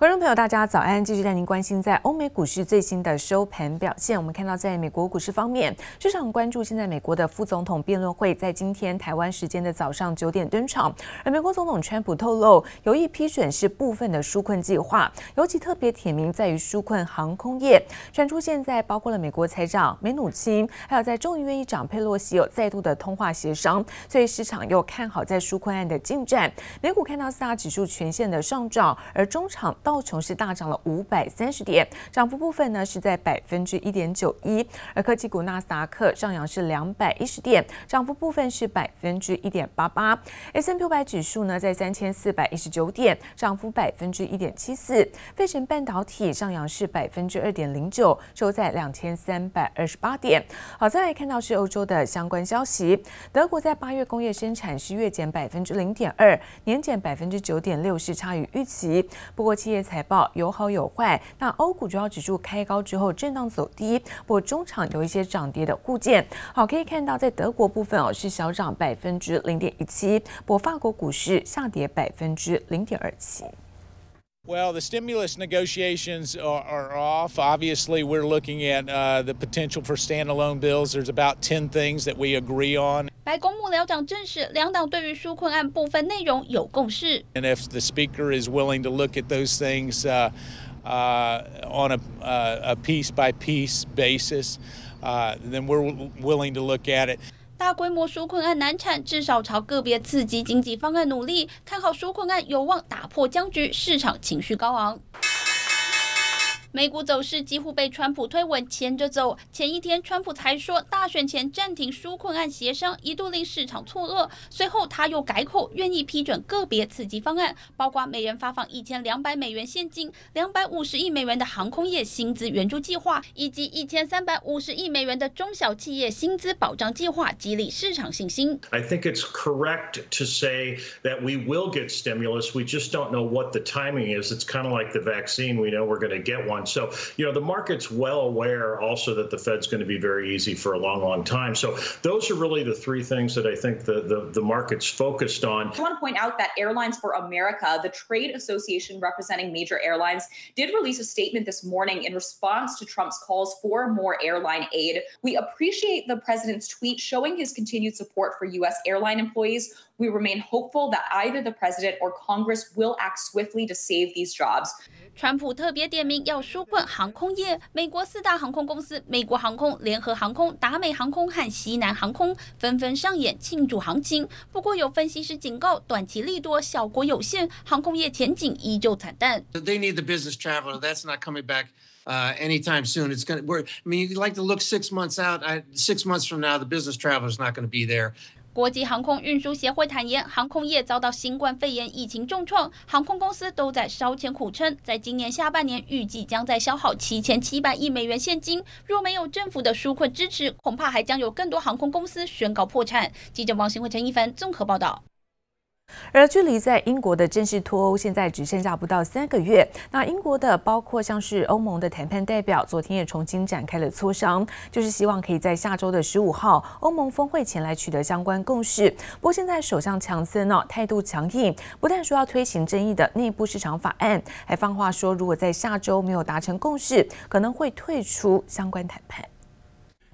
观众朋友，大家早安！继续带您关心在欧美股市最新的收盘表现。我们看到，在美国股市方面，市场关注现在美国的副总统辩论会在今天台湾时间的早上九点登场。而美国总统川普透露，有意批准是部分的纾困计划，尤其特别点名在于纾困航空业。传出现在包括了美国财长梅努钦，还有在众议院议长佩洛西有再度的通话协商，所以市场又看好在纾困案的进展。美股看到四大指数全线的上涨，而中场到道琼斯大涨了五百三十点，涨幅部分呢是在百分之一点九一，而科技股纳斯达克上扬是两百一十点，涨幅部分是百分之一点八八。S&P 五百指数呢在三千四百一十九点，涨幅百分之一点七四。费城半导体上扬是百分之二点零九，收在两千三百二十八点。好，再来看到是欧洲的相关消息，德国在八月工业生产是月减百分之零点二，年减百分之九点六，是差于预期。不过企业财报有好有坏，那欧股主要指数开高之后震荡走低，不过中场有一些涨跌的互见。好，可以看到在德国部分哦是小涨百分之零点一七，不过法国股市下跌百分之零点二七。Well, the stimulus negotiations are, are off. Obviously, we're looking at uh, the potential for standalone bills. There's about 10 things that we agree on. 白宫幕僚长证实，两党对于纾困案部分内容有共识。And if the speaker is willing to look at those things uh, uh, on a, uh, a piece by piece basis, uh, then we're willing to look at it. 大规模纾困案难产，至少朝个别刺激经济方案努力。看好纾困案有望打破僵局，市场情绪高昂。美股走势几乎被川普推文牵着走。前一天，川普才说大选前暂停纾困案协商，一度令市场错愕。随后他又改口，愿意批准个别刺激方案，包括每人发放一千两百美元现金、两百五十亿美元的航空业薪资援助计划，以及一千三百五十亿美元的中小企业薪资保障计划，激励市场信心。I think it's correct to say that we will get stimulus. We just don't know what the timing is. It's kind of like the vaccine. We know we're going to get one. So, you know, the market's well aware also that the Fed's going to be very easy for a long, long time. So those are really the three things that I think the, the, the market's focused on. I want to point out that Airlines for America, the trade association representing major airlines, did release a statement this morning in response to Trump's calls for more airline aid. We appreciate the president's tweet showing his continued support for U.S. airline employees. We remain hopeful that either the president or Congress will act swiftly to save these jobs. 川普特别点名要 纾困航空业，美国四大航空公司——美国航空、联合航空、达美航空和西南航空——纷纷上演庆祝行情。不过，有分析师警告，短期利多效果有限，航空业前景依旧惨淡。They need the business traveler. That's not coming back uh, anytime soon. It's going to. I mean, you like to look six months out. I, six months from now, the business traveler is not going to be there. 国际航空运输协会坦言，航空业遭到新冠肺炎疫情重创，航空公司都在烧钱苦撑。在今年下半年，预计将在消耗七千七百亿美元现金。若没有政府的纾困支持，恐怕还将有更多航空公司宣告破产。记者王新辉、陈一凡综合报道。而距离在英国的正式脱欧现在只剩下不到三个月，那英国的包括像是欧盟的谈判代表，昨天也重新展开了磋商，就是希望可以在下周的十五号欧盟峰会前来取得相关共识。不过现在首相强森呢态度强硬，不但说要推行争议的内部市场法案，还放话说如果在下周没有达成共识，可能会退出相关谈判。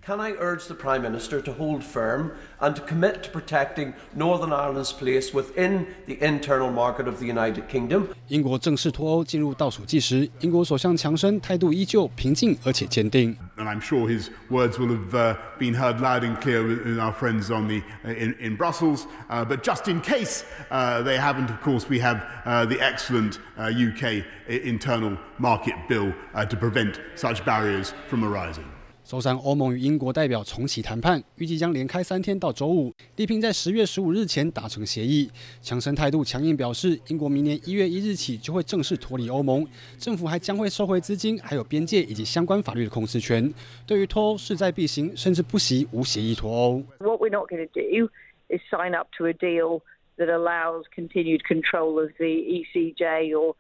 Can I urge the Prime Minister to hold firm and to commit to protecting Northern Ireland's place within the internal market of the United Kingdom？英国正式脱欧进入倒数计时，英国首相强生态度依旧平静而且坚定。And I'm sure his words will have uh, been heard loud and clear with our friends on the in in Brussels. Uh, but just in case uh, they haven't, of course, we have uh, the excellent uh, UK internal market bill uh, to prevent such barriers from arising. 周三，欧盟与英国代表重启谈判，预计将连开三天到周五，力拼在十月十五日前达成协议。强生态度强硬表示，英国明年一月一日起就会正式脱离欧盟，政府还将会收回资金，还有边界以及相关法律的控制权。对于脱欧势在必行，甚至不惜无协议脱欧。What we're not going to do is sign up to a deal that allows continued control of the ECJ or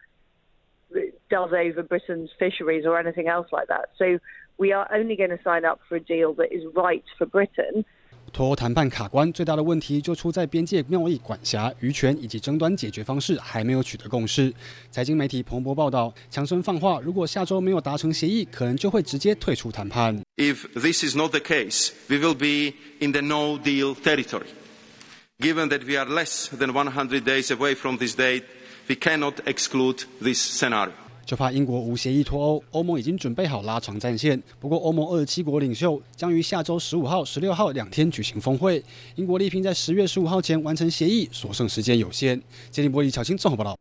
does over Britain's fisheries or anything else like that. So We are only going to sign up for a deal that is right for Britain. 脱欧谈判卡关，最大的问题就出在边界贸易管辖、渔权以及争端解决方式还没有取得共识。财经媒体彭博报道，强生放话，如果下周没有达成协议，可能就会直接退出谈判。If this is not the case, we will be in the no deal territory. Given that we are less than 100 days away from this date, We cannot exclude this scenario. 就怕英国无协议脱欧，欧盟已经准备好拉长战线。不过，欧盟二十七国领袖将于下周十五号、十六号两天举行峰会。英国力拼在十月十五号前完成协议，所剩时间有限。杰尼伯里、巧清综合报道。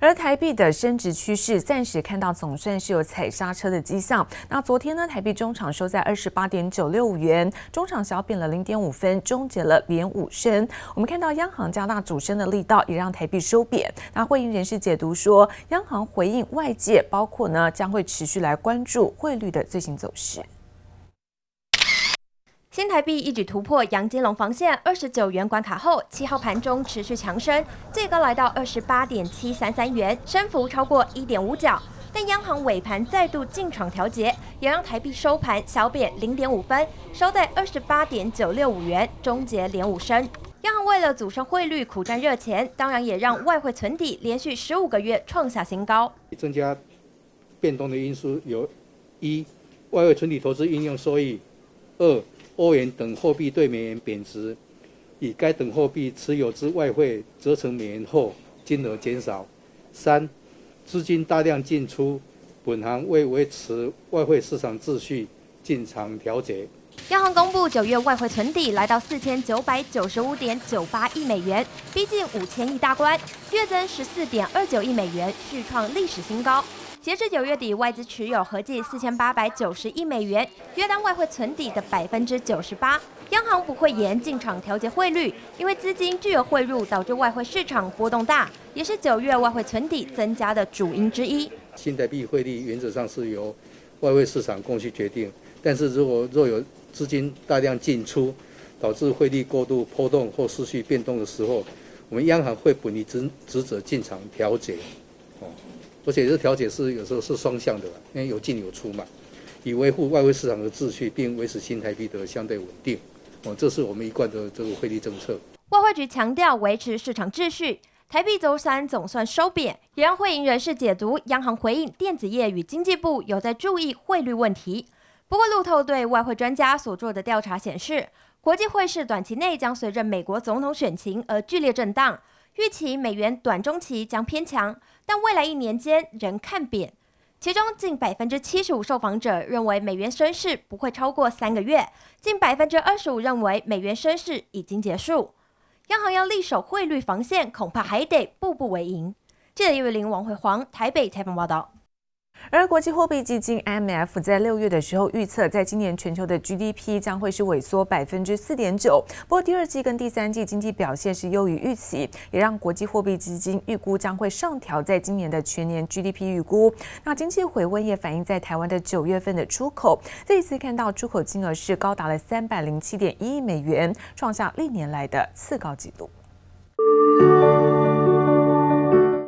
而台币的升值趋势暂时看到总算是有踩刹车的迹象。那昨天呢，台币中场收在二十八点九六元，中场小贬了零点五分，终结了连五升。我们看到央行加大主升的力道，也让台币收贬。那汇银人士解读说，央行回应外界，包括呢将会持续来关注汇率的最新走势。新台币一举突破杨金龙防线二十九元关卡后，七号盘中持续强升，最高来到二十八点七三三元，升幅超过一点五角。但央行尾盘再度进场调节，也让台币收盘小贬零点五分，收在二十八点九六五元，终结连五升。央行为了阻升汇率苦战热钱，当然也让外汇存底连续十五个月创下新高。增加变动的因素有：一、外汇存底投资应用收益；二、欧元等货币对美元贬值，以该等货币持有之外汇折成美元后，金额减少。三、资金大量进出，本行为维持外汇市场秩序进场调节。央行公布九月外汇存底来到四千九百九十五点九八亿美元，逼近五千亿大关，月增十四点二九亿美元，续创历史新高。截至九月底，外资持有合计四千八百九十亿美元，约当外汇存底的百分之九十八。央行不会严进场调节汇率，因为资金具有汇入导致外汇市场波动大，也是九月外汇存底增加的主因之一。新台币汇率原则上是由外汇市场供需决定，但是如果若有资金大量进出，导致汇率过度波动或失去变动的时候，我们央行会本于职职责进场调节。哦。而且这调解是有时候是双向的，因为有进有出嘛，以维护外汇市场的秩序，并维持新台币的相对稳定。哦，这是我们一贯的这个汇率政策。外汇局强调维持市场秩序，台币周三总算收贬，也让汇银人士解读央行回应电子业与经济部有在注意汇率问题。不过路透对外汇专家所做的调查显示，国际汇市短期内将随着美国总统选情而剧烈震荡。预期美元短中期将偏强，但未来一年间仍看贬。其中近百分之七十五受访者认为美元升势不会超过三个月，近百分之二十五认为美元升势已经结束。央行要力守汇率防线，恐怕还得步步为营。记者叶玉玲、王慧煌台北采访报道。而国际货币基金 IMF 在六月的时候预测，在今年全球的 GDP 将会是萎缩百分之四点九。不过第二季跟第三季经济表现是优于预期，也让国际货币基金预估将会上调在今年的全年 GDP 预估。那经济回温也反映在台湾的九月份的出口，这一次看到出口金额是高达了三百零七点一亿美元，创下历年来的次高纪录。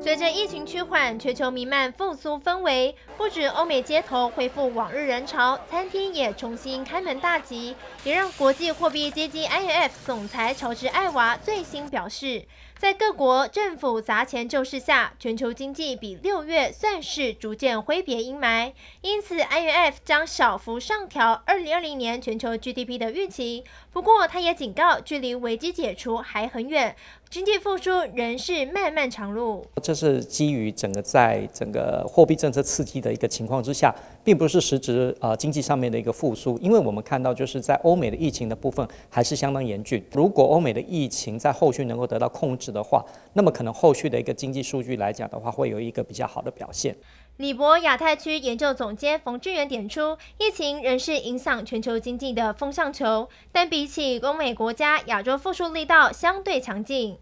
随着疫情趋缓，全球弥漫复苏氛围，不止欧美街头恢复往日人潮，餐厅也重新开门大吉，也让国际货币基金 IMF 总裁乔治艾娃最新表示，在各国政府砸钱救市下，全球经济比六月算是逐渐挥别阴霾，因此 IMF 将小幅上调二零二零年全球 GDP 的预期。不过，他也警告，距离危机解除还很远。经济复苏仍是漫漫长路。这是基于整个在整个货币政策刺激的一个情况之下，并不是实质呃经济上面的一个复苏。因为我们看到就是在欧美的疫情的部分还是相当严峻。如果欧美的疫情在后续能够得到控制的话，那么可能后续的一个经济数据来讲的话，会有一个比较好的表现。李博亚太区研究总监冯志远点出，疫情仍是影响全球经济的风向球，但比起欧美国家，亚洲复苏力道相对强劲。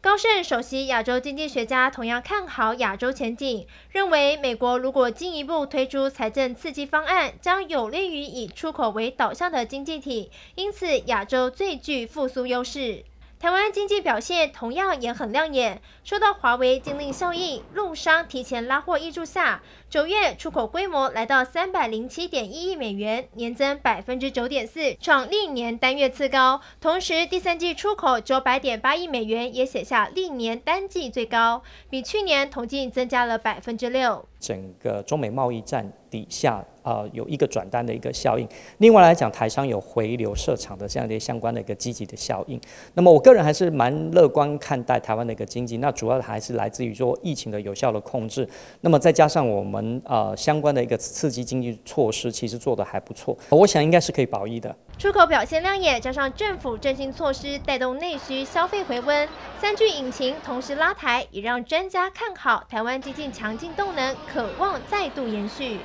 高盛首席亚洲经济学家同样看好亚洲前景，认为美国如果进一步推出财政刺激方案，将有利于以出口为导向的经济体，因此亚洲最具复苏优势。台湾经济表现同样也很亮眼，受到华为禁令效应、陆商提前拉货挹注下，九月出口规模来到三百零七点一亿美元，年增百分之九点四，创历年单月次高。同时，第三季出口九百点八亿美元，也写下历年单季最高，比去年同季增加了百分之六。整个中美贸易战底下，呃，有一个转单的一个效应。另外来讲，台商有回流设厂的这样的相关的一个积极的效应。那么，我个人还是蛮乐观看待台湾的一个经济。那主要还是来自于说疫情的有效的控制。那么再加上我们呃相关的一个刺激经济措施，其实做的还不错。我想应该是可以保一的。出口表现亮眼，加上政府振兴措施带动内需消费回温，三具引擎同时拉抬，也让专家看好台湾经济强劲动能。渴望再度延续。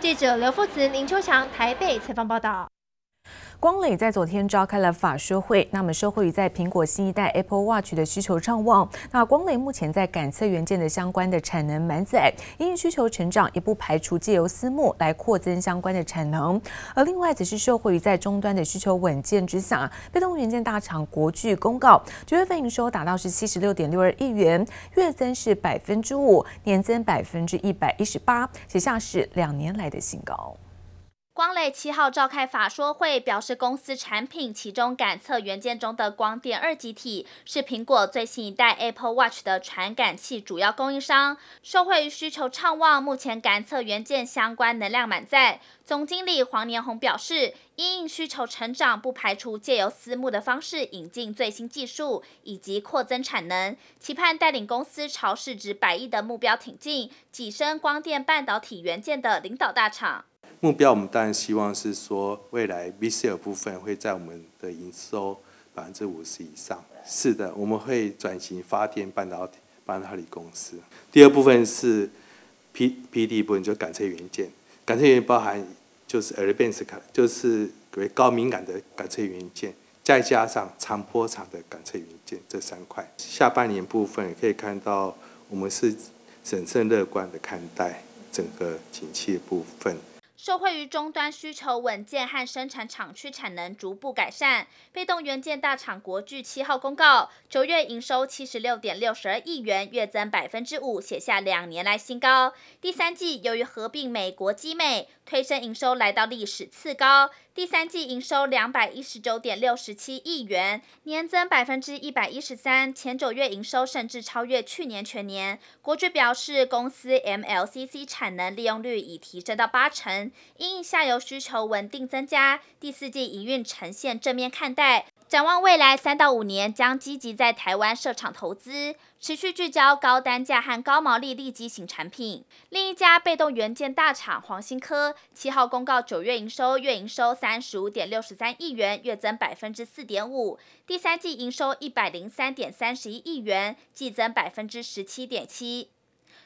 记者刘富慈、林秋强台北采访报道。光磊在昨天召开了法说会，那么受惠于在苹果新一代 Apple Watch 的需求畅旺，那光磊目前在感测元件的相关的产能满载，因需求成长，也不排除借由私募来扩增相关的产能。而另外则是受惠于在终端的需求稳健之下，被动元件大厂国巨公告，九月份营收达到是七十六点六二亿元，月增是百分之五，年增百分之一百一十八，写下是两年来的新高。光磊七号召开法说会，表示公司产品其中感测元件中的光电二极体是苹果最新一代 Apple Watch 的传感器主要供应商。受惠于需求畅旺，目前感测元件相关能量满载。总经理黄年红表示，因应需求成长，不排除借由私募的方式引进最新技术以及扩增产能，期盼带领公司朝市值百亿的目标挺进，跻身光电半导体元件的领导大厂。目标我们当然希望是说，未来 VCSEL 部分会在我们的营收百分之五十以上。是的，我们会转型发电半导体半导体公司。第二部分是 P PD 部分，就感测元件。感测元件包含就是 Advanced 就是为高敏感的感测元件，再加上长波长的感测元件这三块。下半年部分可以看到，我们是审慎乐观的看待整个景气部分。受惠于终端需求稳健和生产厂区产能逐步改善，被动元件大厂国巨七号公告，九月营收七十六点六十二亿元，月增百分之五，写下两年来新高。第三季由于合并美国基美，推升营收来到历史次高。第三季营收两百一十九点六十七亿元，年增百分之一百一十三。前九月营收甚至超越去年全年。国巨表示，公司 MLCC 产能利用率已提升到八成，因下游需求稳定增加，第四季营运呈现正面看待。展望未来三到五年，将积极在台湾设厂投资，持续聚焦高单价和高毛利利基型产品。另一家被动元件大厂黄新科七号公告，九月营收月营收三十五点六十三亿元，月增百分之四点五；第三季营收一百零三点三十一亿元，季增百分之十七点七。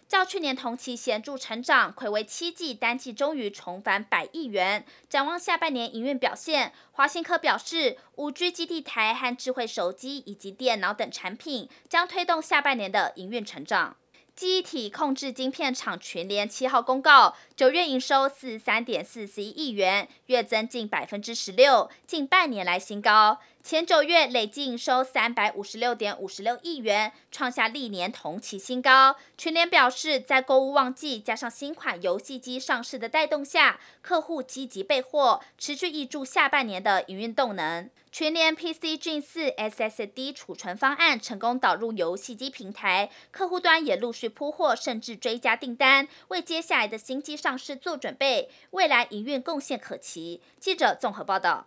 较去年同期显著成长，睽违七季单季终于重返百亿元。展望下半年营运表现，华新科表示，五 G 基地台和智慧手机以及电脑等产品将推动下半年的营运成长。记忆体控制晶片厂全联七号公告，九月营收四十三点四十一亿元，月增近百分之十六，近半年来新高。前九月累计营收三百五十六点五十六亿元，创下历年同期新高。全联表示，在购物旺季加上新款游戏机上市的带动下，客户积极备货，持续挹注下半年的营运动能。全联 PC Gen 4 SSD 储存方案成功导入游戏机平台，客户端也陆续铺货，甚至追加订单，为接下来的新机上市做准备。未来营运贡献可期。记者综合报道。